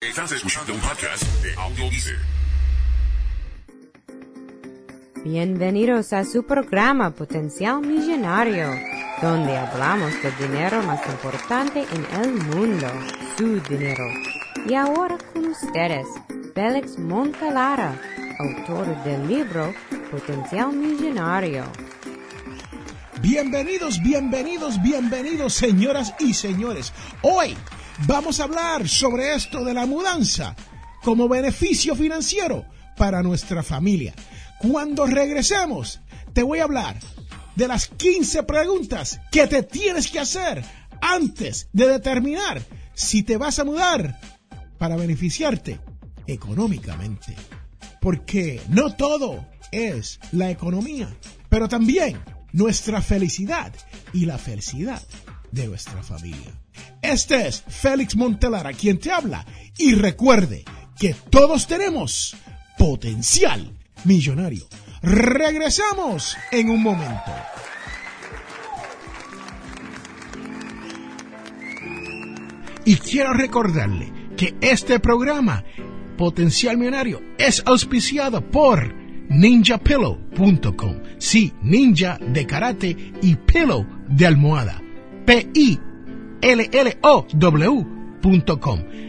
Estás escuchando un podcast de Audio Bienvenidos a su programa Potencial Millonario, donde hablamos del dinero más importante en el mundo, su dinero. Y ahora con ustedes, Félix Montalara, autor del libro Potencial Millonario. Bienvenidos, bienvenidos, bienvenidos, señoras y señores. Hoy vamos a hablar sobre esto de la mudanza como beneficio financiero para nuestra familia. Cuando regresemos, te voy a hablar de las 15 preguntas que te tienes que hacer antes de determinar si te vas a mudar para beneficiarte económicamente. Porque no todo es la economía, pero también nuestra felicidad y la felicidad de nuestra familia. Este es Félix Montelara quien te habla y recuerde que todos tenemos potencial millonario. Regresamos en un momento. Y quiero recordarle que este programa, Potencial Millonario, es auspiciado por ninjapillow.com. Sí, ninja de karate y pillow de almohada. P-I-L-L-O-W.com.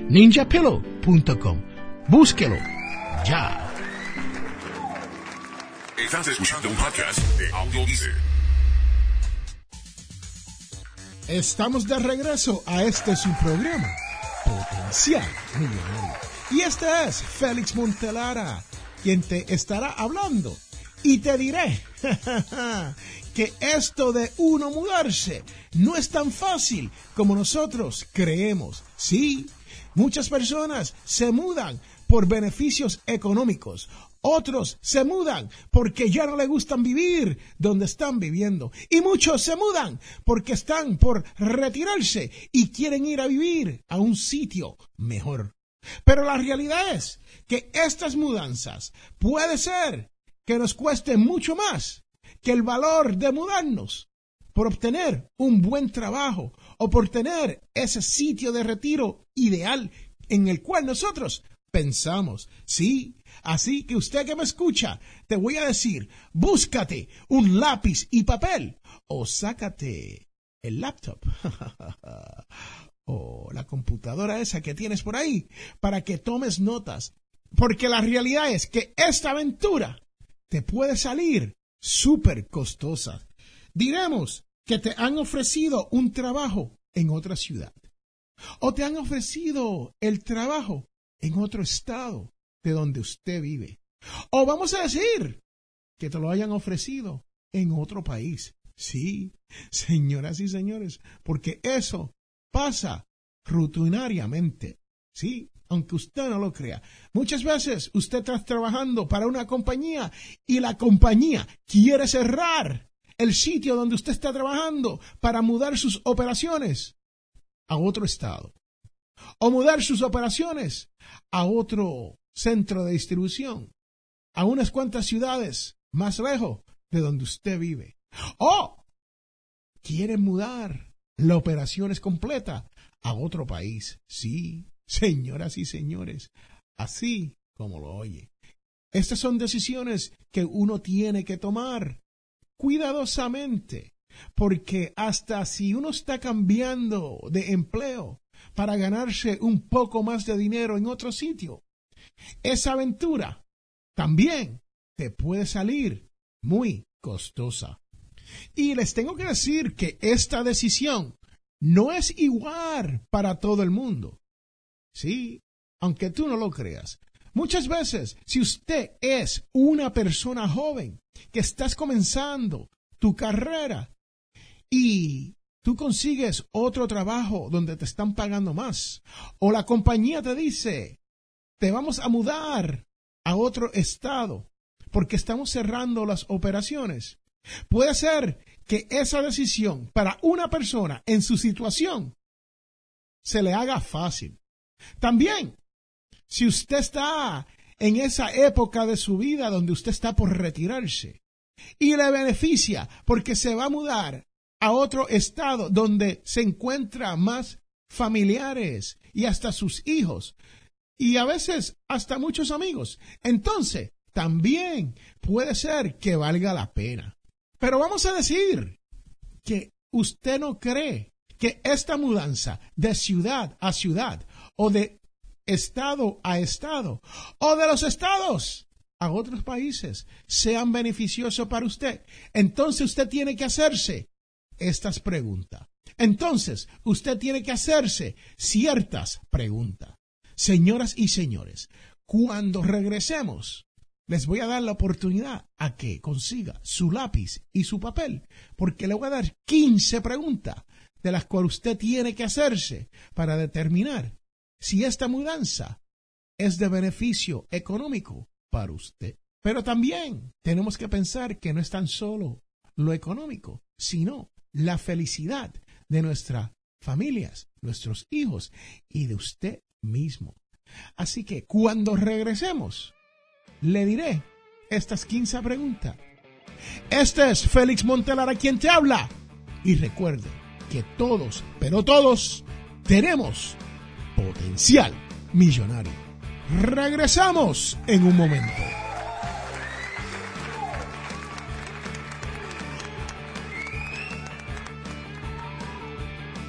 ninjapillow.com. Búsquelo ya. Estás escuchando un podcast de Audio Estamos de regreso a este su programa, Potencial Millonario. Y este es Félix Montelara, quien te estará hablando. Y te diré que esto de uno mudarse no es tan fácil como nosotros creemos. Sí, muchas personas se mudan por beneficios económicos. Otros se mudan porque ya no le gustan vivir donde están viviendo. Y muchos se mudan porque están por retirarse y quieren ir a vivir a un sitio mejor. Pero la realidad es que estas mudanzas puede ser que nos cueste mucho más que el valor de mudarnos por obtener un buen trabajo o por tener ese sitio de retiro ideal en el cual nosotros pensamos. Sí, así que usted que me escucha, te voy a decir, búscate un lápiz y papel o sácate el laptop o la computadora esa que tienes por ahí para que tomes notas. Porque la realidad es que esta aventura te puede salir súper costosa. Diremos que te han ofrecido un trabajo en otra ciudad o te han ofrecido el trabajo en otro estado de donde usted vive. O vamos a decir que te lo hayan ofrecido en otro país. Sí, señoras y señores, porque eso pasa rutinariamente. Sí, aunque usted no lo crea. Muchas veces usted está trabajando para una compañía y la compañía quiere cerrar el sitio donde usted está trabajando para mudar sus operaciones a otro estado o mudar sus operaciones a otro centro de distribución, a unas cuantas ciudades más lejos de donde usted vive. O quiere mudar la operación es completa a otro país. Sí, señoras y señores, así como lo oye. Estas son decisiones que uno tiene que tomar cuidadosamente, porque hasta si uno está cambiando de empleo, para ganarse un poco más de dinero en otro sitio. Esa aventura también te puede salir muy costosa. Y les tengo que decir que esta decisión no es igual para todo el mundo. Sí, aunque tú no lo creas. Muchas veces, si usted es una persona joven que estás comenzando tu carrera y tú consigues otro trabajo donde te están pagando más. O la compañía te dice, te vamos a mudar a otro estado porque estamos cerrando las operaciones. Puede ser que esa decisión para una persona en su situación se le haga fácil. También, si usted está en esa época de su vida donde usted está por retirarse y le beneficia porque se va a mudar a otro estado donde se encuentra más familiares y hasta sus hijos. y a veces hasta muchos amigos. Entonces, también puede ser que valga la pena. Pero vamos a decir que usted no cree que esta mudanza de ciudad a ciudad o de estado a estado o de los estados a otros países sean beneficiosos para usted, entonces usted tiene que hacerse estas preguntas. Entonces, usted tiene que hacerse ciertas preguntas. Señoras y señores, cuando regresemos, les voy a dar la oportunidad a que consiga su lápiz y su papel, porque le voy a dar 15 preguntas de las cuales usted tiene que hacerse para determinar si esta mudanza es de beneficio económico para usted. Pero también tenemos que pensar que no es tan solo lo económico, sino la felicidad de nuestras familias, nuestros hijos y de usted mismo. Así que cuando regresemos, le diré estas 15 preguntas. Este es Félix Montelara quien te habla. Y recuerde que todos, pero todos, tenemos potencial millonario. Regresamos en un momento.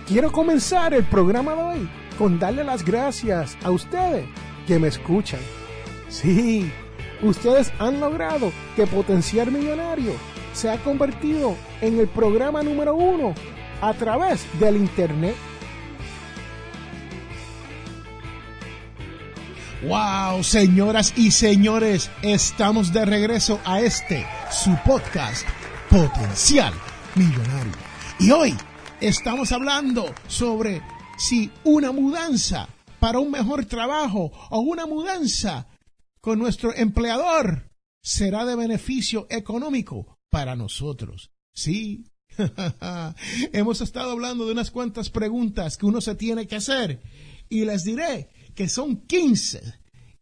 Quiero comenzar el programa de hoy con darle las gracias a ustedes que me escuchan. Sí, ustedes han logrado que Potencial Millonario se ha convertido en el programa número uno a través del Internet. Wow, señoras y señores, estamos de regreso a este, su podcast, Potencial Millonario. Y hoy estamos hablando sobre si una mudanza para un mejor trabajo o una mudanza con nuestro empleador será de beneficio económico para nosotros. Sí, hemos estado hablando de unas cuantas preguntas que uno se tiene que hacer y les diré que son 15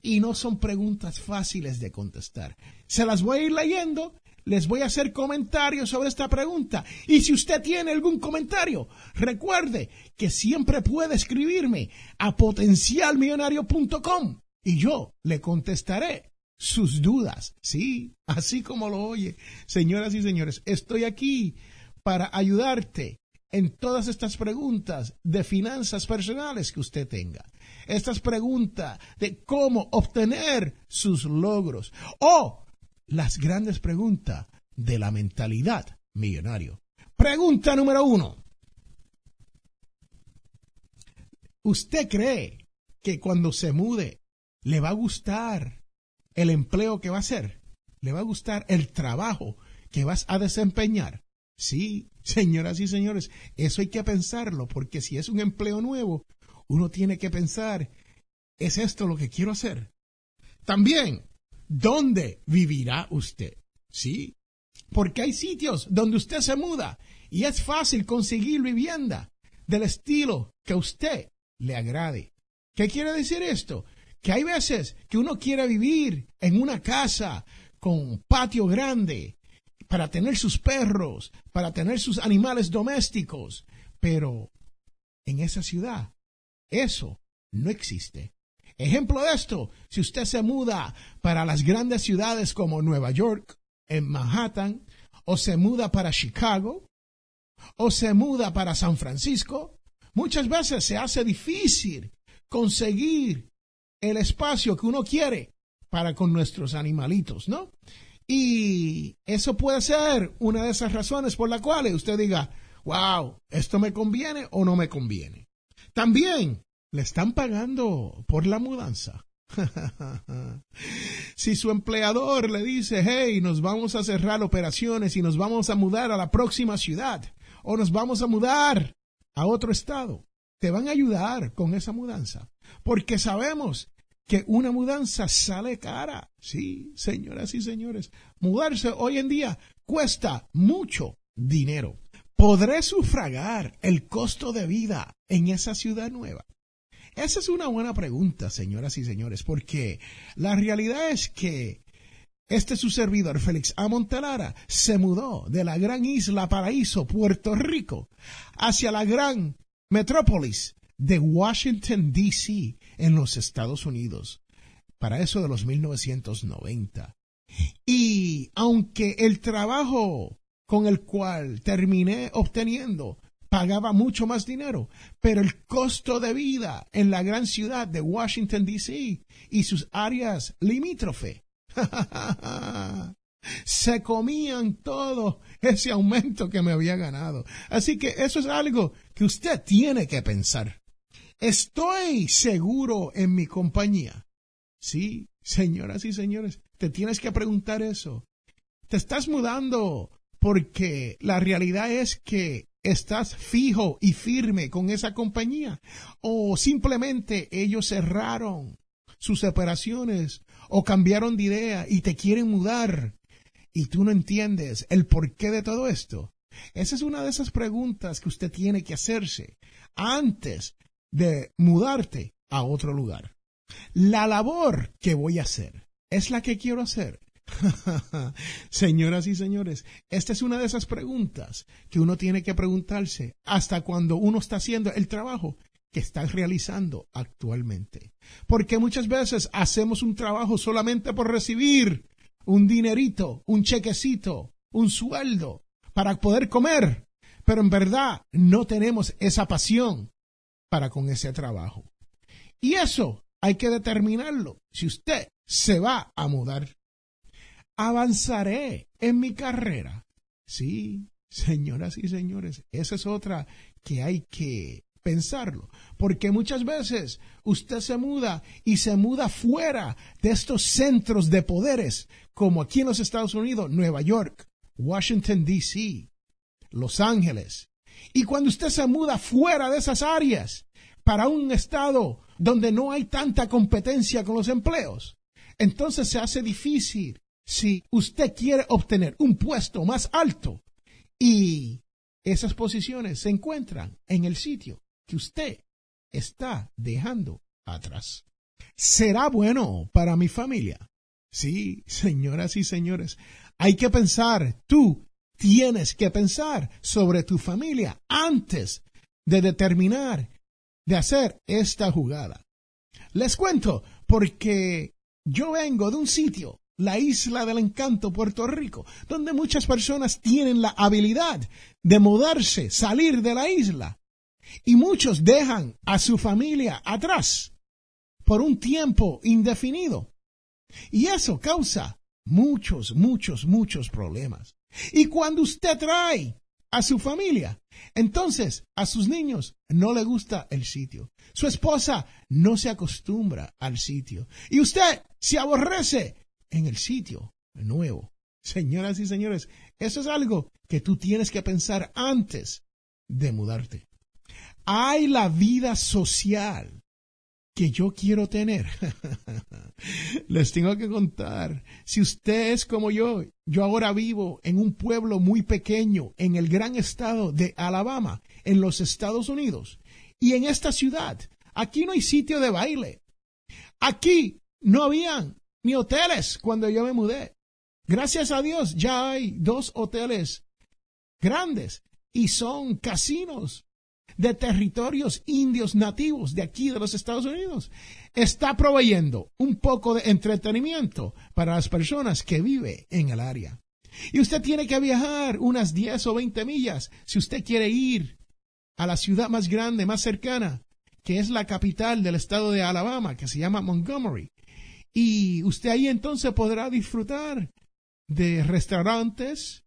y no son preguntas fáciles de contestar. Se las voy a ir leyendo les voy a hacer comentarios sobre esta pregunta. Y si usted tiene algún comentario, recuerde que siempre puede escribirme a potencialmillonario.com y yo le contestaré sus dudas. Sí, así como lo oye. Señoras y señores, estoy aquí para ayudarte en todas estas preguntas de finanzas personales que usted tenga. Estas preguntas de cómo obtener sus logros o las grandes preguntas de la mentalidad millonario. Pregunta número uno. ¿Usted cree que cuando se mude le va a gustar el empleo que va a hacer? ¿Le va a gustar el trabajo que vas a desempeñar? Sí, señoras y señores, eso hay que pensarlo, porque si es un empleo nuevo, uno tiene que pensar, ¿es esto lo que quiero hacer? También, ¿Dónde vivirá usted? Sí, porque hay sitios donde usted se muda y es fácil conseguir vivienda del estilo que a usted le agrade. ¿Qué quiere decir esto? Que hay veces que uno quiere vivir en una casa con patio grande para tener sus perros, para tener sus animales domésticos, pero en esa ciudad eso no existe. Ejemplo de esto, si usted se muda para las grandes ciudades como Nueva York, en Manhattan, o se muda para Chicago, o se muda para San Francisco, muchas veces se hace difícil conseguir el espacio que uno quiere para con nuestros animalitos, ¿no? Y eso puede ser una de esas razones por las cuales usted diga, wow, esto me conviene o no me conviene. También le están pagando por la mudanza. si su empleador le dice, hey, nos vamos a cerrar operaciones y nos vamos a mudar a la próxima ciudad o nos vamos a mudar a otro estado, te van a ayudar con esa mudanza. Porque sabemos que una mudanza sale cara. Sí, señoras y señores, mudarse hoy en día cuesta mucho dinero. ¿Podré sufragar el costo de vida en esa ciudad nueva? Esa es una buena pregunta, señoras y señores, porque la realidad es que este su servidor, Félix A. Montelara, se mudó de la gran isla Paraíso, Puerto Rico, hacia la gran metrópolis de Washington, D.C., en los Estados Unidos, para eso de los 1990. Y aunque el trabajo con el cual terminé obteniendo pagaba mucho más dinero, pero el costo de vida en la gran ciudad de Washington, D.C. y sus áreas limítrofe se comían todo ese aumento que me había ganado. Así que eso es algo que usted tiene que pensar. ¿Estoy seguro en mi compañía? Sí, señoras y señores, te tienes que preguntar eso. Te estás mudando porque la realidad es que estás fijo y firme con esa compañía o simplemente ellos cerraron sus operaciones o cambiaron de idea y te quieren mudar y tú no entiendes el porqué de todo esto. Esa es una de esas preguntas que usted tiene que hacerse antes de mudarte a otro lugar. La labor que voy a hacer es la que quiero hacer. Señoras y señores, esta es una de esas preguntas que uno tiene que preguntarse hasta cuando uno está haciendo el trabajo que está realizando actualmente. Porque muchas veces hacemos un trabajo solamente por recibir un dinerito, un chequecito, un sueldo para poder comer, pero en verdad no tenemos esa pasión para con ese trabajo. Y eso hay que determinarlo si usted se va a mudar. ¿Avanzaré en mi carrera? Sí, señoras y señores, esa es otra que hay que pensarlo, porque muchas veces usted se muda y se muda fuera de estos centros de poderes, como aquí en los Estados Unidos, Nueva York, Washington, D.C., Los Ángeles. Y cuando usted se muda fuera de esas áreas, para un estado donde no hay tanta competencia con los empleos, entonces se hace difícil si usted quiere obtener un puesto más alto y esas posiciones se encuentran en el sitio que usted está dejando atrás. ¿Será bueno para mi familia? Sí, señoras y señores, hay que pensar, tú tienes que pensar sobre tu familia antes de determinar de hacer esta jugada. Les cuento porque yo vengo de un sitio, la isla del encanto, Puerto Rico, donde muchas personas tienen la habilidad de mudarse, salir de la isla. Y muchos dejan a su familia atrás por un tiempo indefinido. Y eso causa muchos, muchos, muchos problemas. Y cuando usted trae a su familia. Entonces, a sus niños no le gusta el sitio. Su esposa no se acostumbra al sitio. Y usted se aborrece en el sitio nuevo. Señoras y señores, eso es algo que tú tienes que pensar antes de mudarte. Hay la vida social que yo quiero tener. Les tengo que contar, si usted es como yo, yo ahora vivo en un pueblo muy pequeño en el gran estado de Alabama, en los Estados Unidos. Y en esta ciudad, aquí no hay sitio de baile. Aquí no habían ni hoteles cuando yo me mudé. Gracias a Dios ya hay dos hoteles grandes y son casinos de territorios indios nativos de aquí de los Estados Unidos. Está proveyendo un poco de entretenimiento para las personas que viven en el área. Y usted tiene que viajar unas 10 o 20 millas si usted quiere ir a la ciudad más grande, más cercana, que es la capital del estado de Alabama, que se llama Montgomery. Y usted ahí entonces podrá disfrutar de restaurantes,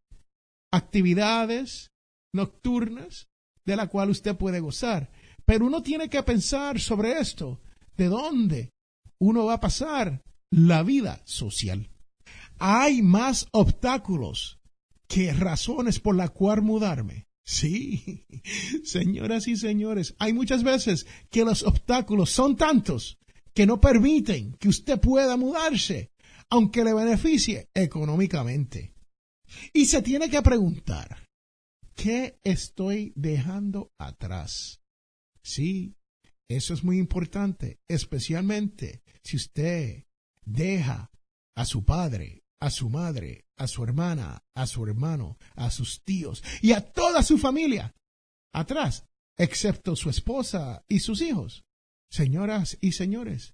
actividades nocturnas, de la cual usted puede gozar. Pero uno tiene que pensar sobre esto, de dónde uno va a pasar la vida social. Hay más obstáculos que razones por la cual mudarme. Sí, señoras y señores, hay muchas veces que los obstáculos son tantos que no permiten que usted pueda mudarse, aunque le beneficie económicamente. Y se tiene que preguntar, ¿Qué estoy dejando atrás? Sí, eso es muy importante, especialmente si usted deja a su padre, a su madre, a su hermana, a su hermano, a sus tíos y a toda su familia atrás, excepto su esposa y sus hijos. señoras y señores,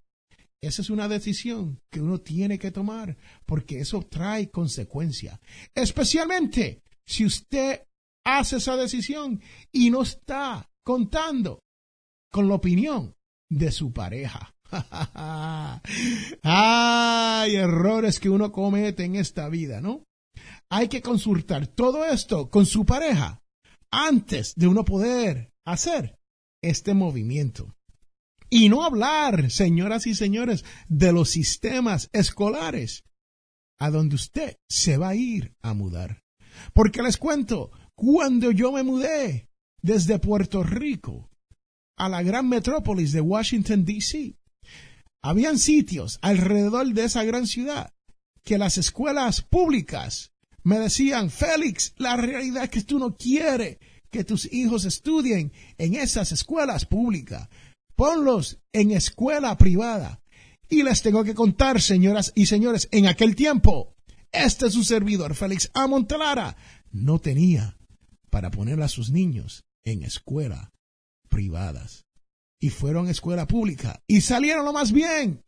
esa es una decisión que uno tiene que tomar porque eso trae consecuencia. Especialmente si usted hace esa decisión y no está contando con la opinión de su pareja. Hay errores que uno comete en esta vida, ¿no? Hay que consultar todo esto con su pareja antes de uno poder hacer este movimiento. Y no hablar, señoras y señores, de los sistemas escolares a donde usted se va a ir a mudar. Porque les cuento, cuando yo me mudé desde Puerto Rico a la gran metrópolis de Washington, D.C., habían sitios alrededor de esa gran ciudad que las escuelas públicas me decían, Félix, la realidad es que tú no quieres que tus hijos estudien en esas escuelas públicas. Ponlos en escuela privada. Y les tengo que contar, señoras y señores, en aquel tiempo, este su servidor, Félix Amontelara, no tenía para poner a sus niños en escuela privadas. Y fueron a escuela pública y salieron lo más bien.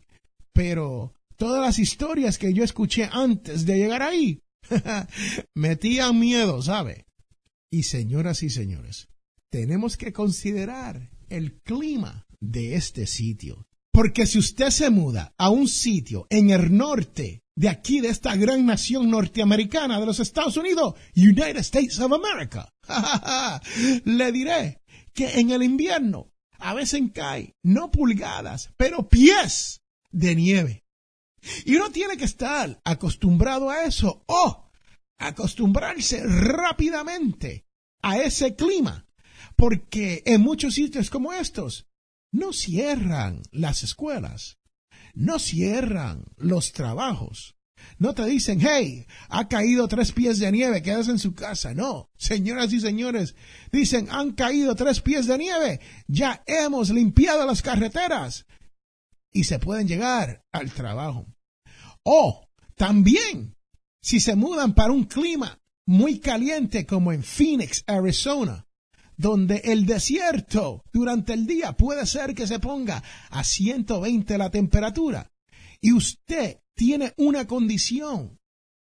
Pero todas las historias que yo escuché antes de llegar ahí, metían miedo, ¿sabe? Y señoras y señores, tenemos que considerar el clima de este sitio. Porque si usted se muda a un sitio en el norte de aquí, de esta gran nación norteamericana de los Estados Unidos, United States of America, le diré que en el invierno a veces cae no pulgadas, pero pies de nieve. Y uno tiene que estar acostumbrado a eso o acostumbrarse rápidamente a ese clima, porque en muchos sitios como estos no cierran las escuelas, no cierran los trabajos. No te dicen, hey, ha caído tres pies de nieve, quedas en su casa. No, señoras y señores, dicen, han caído tres pies de nieve, ya hemos limpiado las carreteras y se pueden llegar al trabajo. O también, si se mudan para un clima muy caliente como en Phoenix, Arizona, donde el desierto durante el día puede ser que se ponga a 120 la temperatura y usted tiene una condición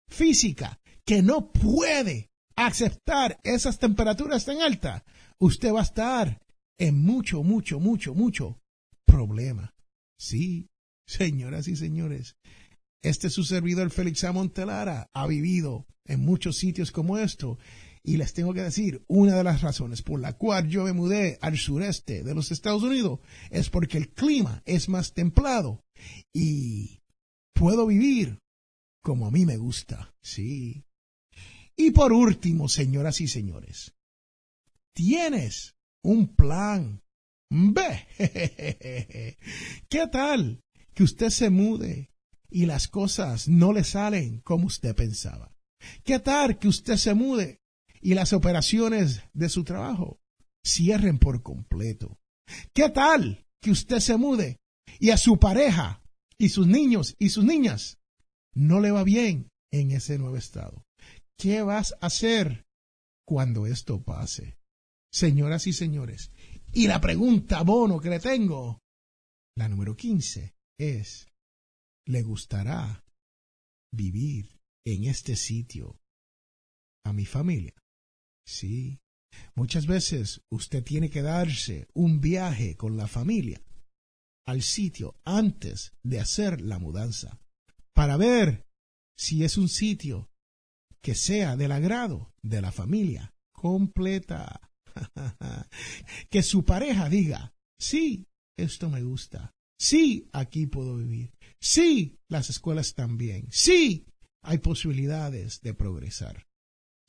física que no puede aceptar esas temperaturas tan altas, usted va a estar en mucho, mucho, mucho, mucho problema. Sí, señoras y señores, este su servidor Félix Amontelara ha vivido en muchos sitios como esto y les tengo que decir, una de las razones por la cual yo me mudé al sureste de los Estados Unidos es porque el clima es más templado y puedo vivir como a mí me gusta. Sí. Y por último, señoras y señores, tienes un plan B. ¿Qué tal que usted se mude y las cosas no le salen como usted pensaba? ¿Qué tal que usted se mude y las operaciones de su trabajo cierren por completo. ¿Qué tal que usted se mude y a su pareja y sus niños y sus niñas no le va bien en ese nuevo estado? ¿Qué vas a hacer cuando esto pase? Señoras y señores, y la pregunta bono que le tengo, la número 15, es, ¿le gustará vivir en este sitio a mi familia? Sí. Muchas veces usted tiene que darse un viaje con la familia al sitio antes de hacer la mudanza para ver si es un sitio que sea del agrado de la familia completa. que su pareja diga, sí, esto me gusta. Sí, aquí puedo vivir. Sí, las escuelas también. Sí, hay posibilidades de progresar.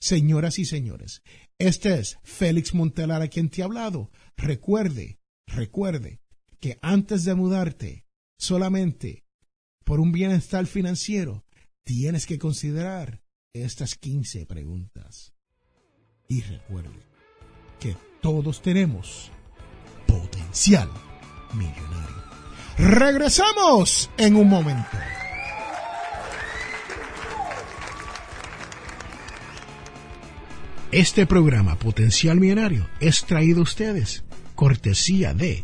Señoras y señores, este es Félix Montelar a quien te ha hablado. Recuerde, recuerde que antes de mudarte, solamente por un bienestar financiero, tienes que considerar estas 15 preguntas. Y recuerde que todos tenemos potencial millonario. Regresamos en un momento. Este programa Potencial Millonario es traído a ustedes cortesía de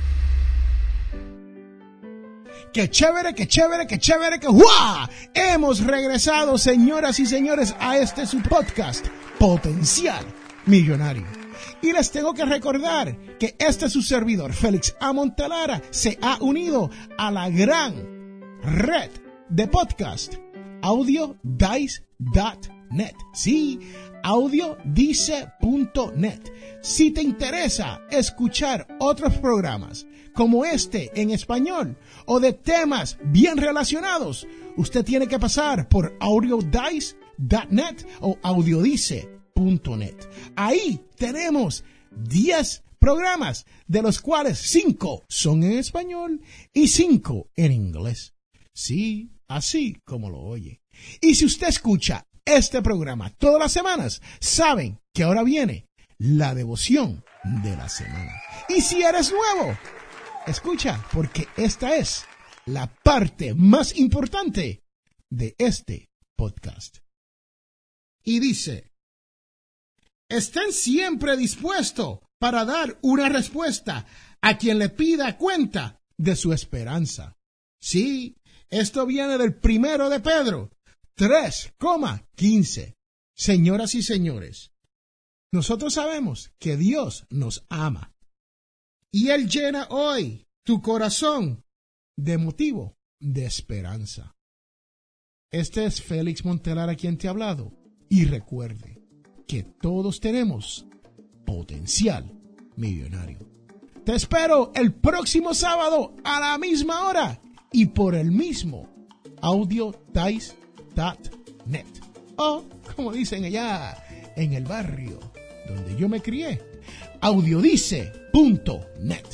¡Qué chévere, qué chévere, qué chévere, que ¡guau! Hemos regresado, señoras y señores, a este su podcast, Potencial Millonario. Y les tengo que recordar que este su servidor, Félix Amontelara, se ha unido a la gran red de podcast audiodice.net. Sí, audiodice.net. Si te interesa escuchar otros programas como este en español o de temas bien relacionados, usted tiene que pasar por audiodice.net o audiodice.net. Ahí tenemos 10 programas, de los cuales 5 son en español y 5 en inglés. Sí, así como lo oye. Y si usted escucha este programa todas las semanas, saben que ahora viene la devoción de la semana. Y si eres nuevo, escucha, porque esta es la parte más importante de este podcast. Y dice, estén siempre dispuestos para dar una respuesta a quien le pida cuenta de su esperanza. Sí, esto viene del primero de Pedro 3,15. Señoras y señores, nosotros sabemos que Dios nos ama y Él llena hoy tu corazón de motivo de esperanza. Este es Félix Montelar a quien te ha hablado y recuerde que todos tenemos potencial millonario. Te espero el próximo sábado a la misma hora y por el mismo audiodice.net o como dicen allá en el barrio donde yo me crié, audiodice.net.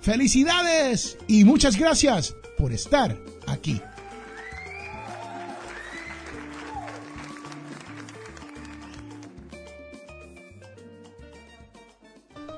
Felicidades y muchas gracias por estar aquí.